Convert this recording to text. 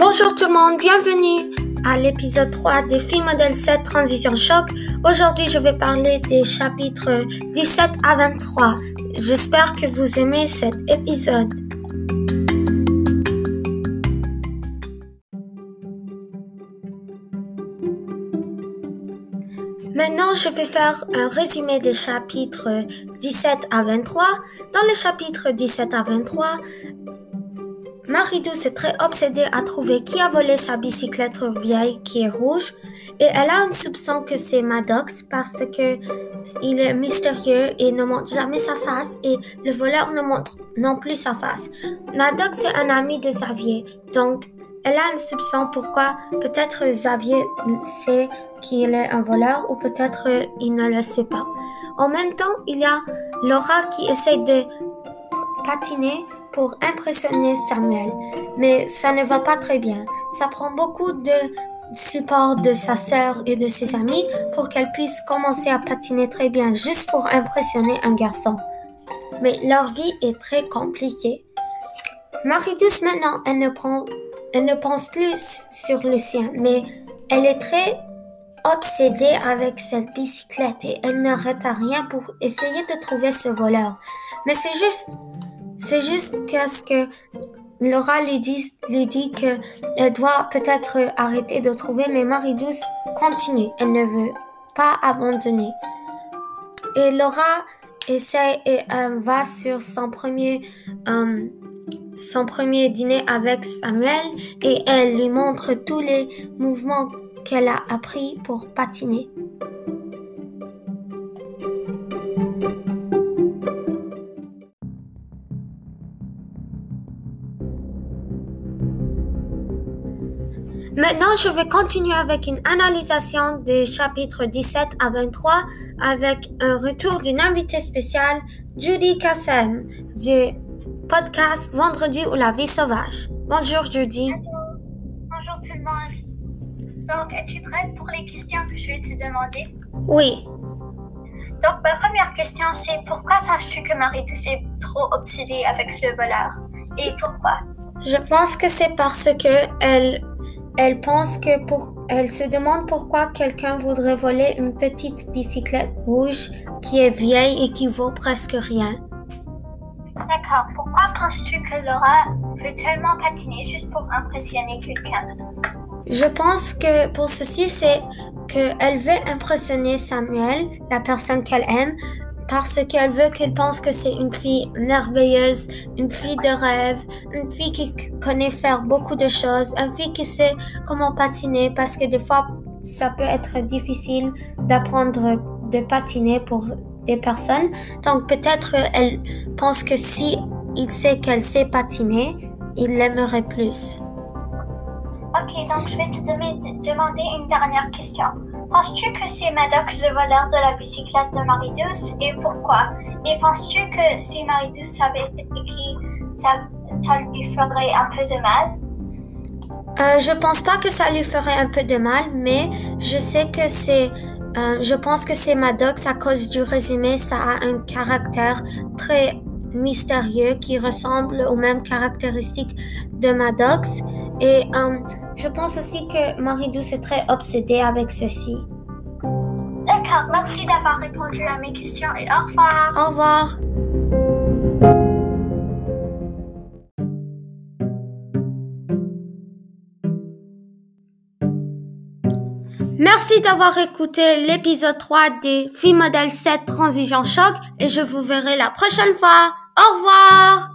Bonjour tout le monde, bienvenue à l'épisode 3 des filles modèle 7 Transition Choc. Aujourd'hui, je vais parler des chapitres 17 à 23. J'espère que vous aimez cet épisode. Maintenant, je vais faire un résumé des chapitres 17 à 23. Dans les chapitres 17 à 23, Marie-Douce est très obsédée à trouver qui a volé sa bicyclette vieille qui est rouge et elle a un soupçon que c'est Maddox parce que il est mystérieux et ne montre jamais sa face et le voleur ne montre non plus sa face. Maddox est un ami de Xavier, donc elle a un soupçon pourquoi peut-être Xavier sait qu'il est un voleur ou peut-être il ne le sait pas. En même temps, il y a Laura qui essaie de patiner pour impressionner Samuel, mais ça ne va pas très bien. Ça prend beaucoup de support de sa sœur et de ses amis pour qu'elle puisse commencer à patiner très bien juste pour impressionner un garçon. Mais leur vie est très compliquée. Marie-Douce maintenant, elle ne, prend, elle ne pense plus sur Lucien, mais elle est très obsédée avec cette bicyclette et elle n'arrête à rien pour essayer de trouver ce voleur. Mais c'est juste c'est juste qu'est-ce que Laura lui dit, lui dit qu'elle doit peut-être arrêter de trouver, mais Marie-Douce continue. Elle ne veut pas abandonner. Et Laura essaie et euh, va sur son premier, euh, son premier dîner avec Samuel et elle lui montre tous les mouvements qu'elle a appris pour patiner. Maintenant, je vais continuer avec une analysation des chapitres 17 à 23 avec un retour d'une invitée spéciale, Judy Kassem, du podcast Vendredi ou la vie sauvage. Bonjour Judy. Bonjour tout le monde. Donc, es-tu prête pour les questions que je vais te demander? Oui. Donc, ma première question, c'est pourquoi penses-tu que Marie est trop obsédée avec le voleur? Et pourquoi? Je pense que c'est parce que elle elle pense que pour, elle se demande pourquoi quelqu'un voudrait voler une petite bicyclette rouge qui est vieille et qui vaut presque rien. D'accord. Pourquoi penses-tu que Laura veut tellement patiner juste pour impressionner quelqu'un? Je pense que pour ceci, c'est qu'elle veut impressionner Samuel, la personne qu'elle aime, parce qu'elle veut qu'elle pense que c'est une fille merveilleuse, une fille de rêve, une fille qui connaît faire beaucoup de choses, une fille qui sait comment patiner parce que des fois ça peut être difficile d'apprendre de patiner pour des personnes. Donc peut-être elle pense que si il sait qu'elle sait patiner, il l'aimerait plus. Ok, donc je vais te demander une dernière question. Penses-tu que c'est Maddox le voleur de la bicyclette de Marie-Douce? Et pourquoi? Et penses-tu que si Marie-Douce savait ça, ça, lui ferait un peu de mal? Euh, Je pense pas que ça lui ferait un peu de mal, mais je sais que c'est. Euh, je pense que c'est Maddox à cause du résumé, ça a un caractère très mystérieux qui ressemble aux mêmes caractéristiques de Maddox. Et euh, je pense aussi que Marie-Douce est très obsédée avec ceci. D'accord, merci d'avoir répondu à mes questions et au revoir. Au revoir. Merci d'avoir écouté l'épisode 3 des Filles Modèle 7 Transition Choc et je vous verrai la prochaine fois. Au revoir